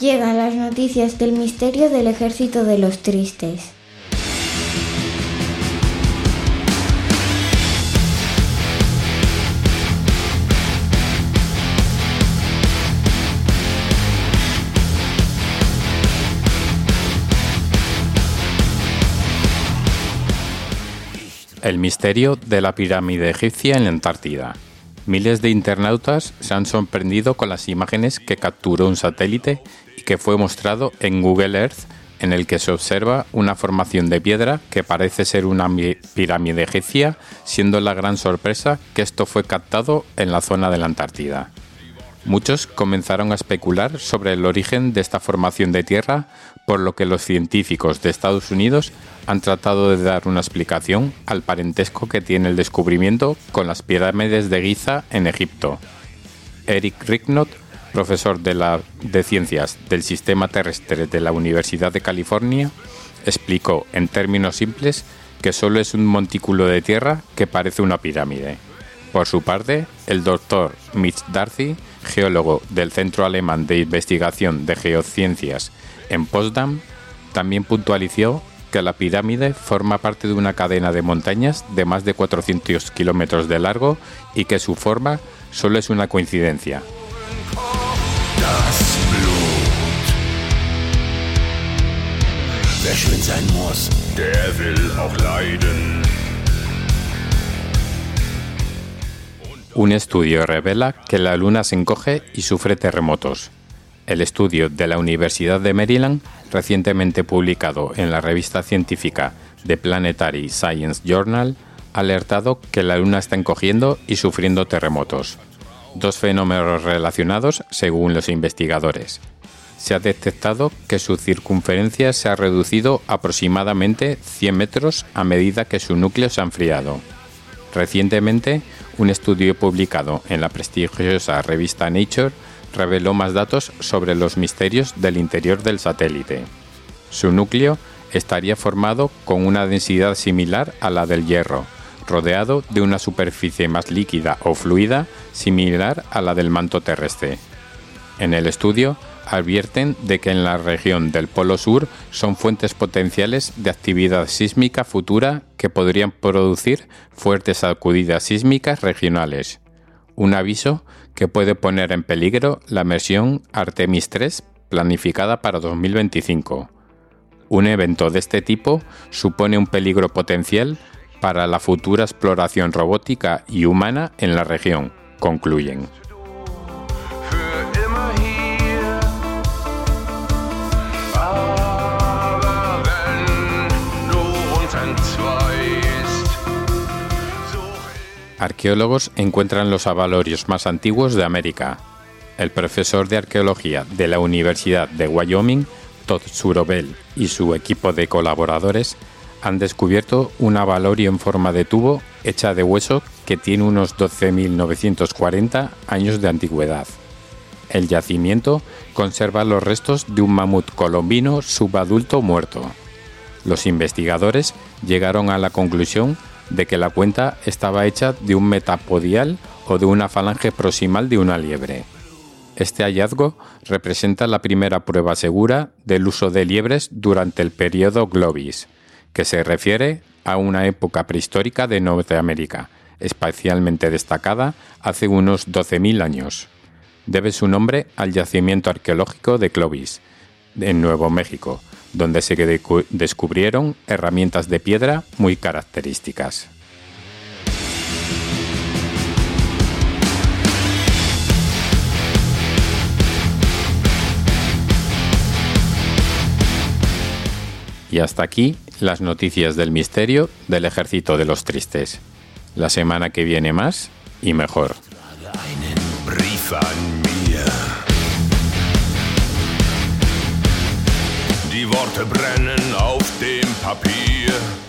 Llegan las noticias del misterio del ejército de los tristes. El misterio de la pirámide egipcia en la Antártida. Miles de internautas se han sorprendido con las imágenes que capturó un satélite que fue mostrado en Google Earth, en el que se observa una formación de piedra que parece ser una mi- pirámide egipcia, siendo la gran sorpresa que esto fue captado en la zona de la Antártida. Muchos comenzaron a especular sobre el origen de esta formación de tierra, por lo que los científicos de Estados Unidos han tratado de dar una explicación al parentesco que tiene el descubrimiento con las pirámides de Giza en Egipto. Eric Ricknott, profesor de, Ciencias del Sistema Terrestre de la Universidad de California, explicó en términos simples que solo es un montículo de tierra que parece una pirámide. Por su parte, el doctor Mitch Darcy, geólogo del Centro Alemán de Investigación de Geociencias en Potsdam, también puntualizó que la pirámide forma parte de una cadena de montañas de más de 400 kilómetros de largo y que su forma solo es una coincidencia. Wer schön sein muss, der will auch leiden. Un estudio revela que la Luna se encoge y sufre terremotos. El estudio de la Universidad de Maryland, recientemente publicado en la revista científica The Planetary Science Journal, ha alertado que la Luna está encogiendo y sufriendo terremotos. Dos fenómenos relacionados según los investigadores. Se ha detectado que su circunferencia se ha reducido aproximadamente 100 metros a medida que su núcleo se ha enfriado. Recientemente, un estudio publicado en la prestigiosa revista Nature reveló más datos sobre los misterios del interior del satélite. Su núcleo estaría formado con una densidad similar a la del hierro, rodeado de una superficie más líquida o fluida similar a la del manto terrestre. En el estudio advierten de que en la región del Polo Sur son fuentes potenciales de actividad sísmica futura que podrían producir fuertes sacudidas sísmicas regionales. Un aviso que puede poner en peligro la misión Artemis 3 planificada para 2025. Un evento de este tipo supone un peligro potencial para la futura exploración robótica y humana en la región, concluyen. Arqueólogos encuentran los avalorios más antiguos de América. El profesor de arqueología de la Universidad de Wyoming, Todd Surobel, y su equipo de colaboradores han descubierto un avalorio en forma de tubo hecha de hueso que tiene unos 12.940 años de antigüedad. El yacimiento conserva los restos de un mamut colombino subadulto muerto. Los investigadores llegaron a la conclusión de que la cuenta estaba hecha de un metapodial o de una falange proximal de una liebre. Este hallazgo representa la primera prueba segura del uso de liebres durante el periodo Globis, que se refiere a una época prehistórica de Norteamérica, especialmente destacada hace unos 12.000 años. Debe su nombre al yacimiento arqueológico de Clovis, en Nuevo México, donde se descubrieron herramientas de piedra muy características. Y hasta aquí las noticias del misterio del ejército de los tristes. La semana que viene más y mejor. Worte brennen auf dem Papier.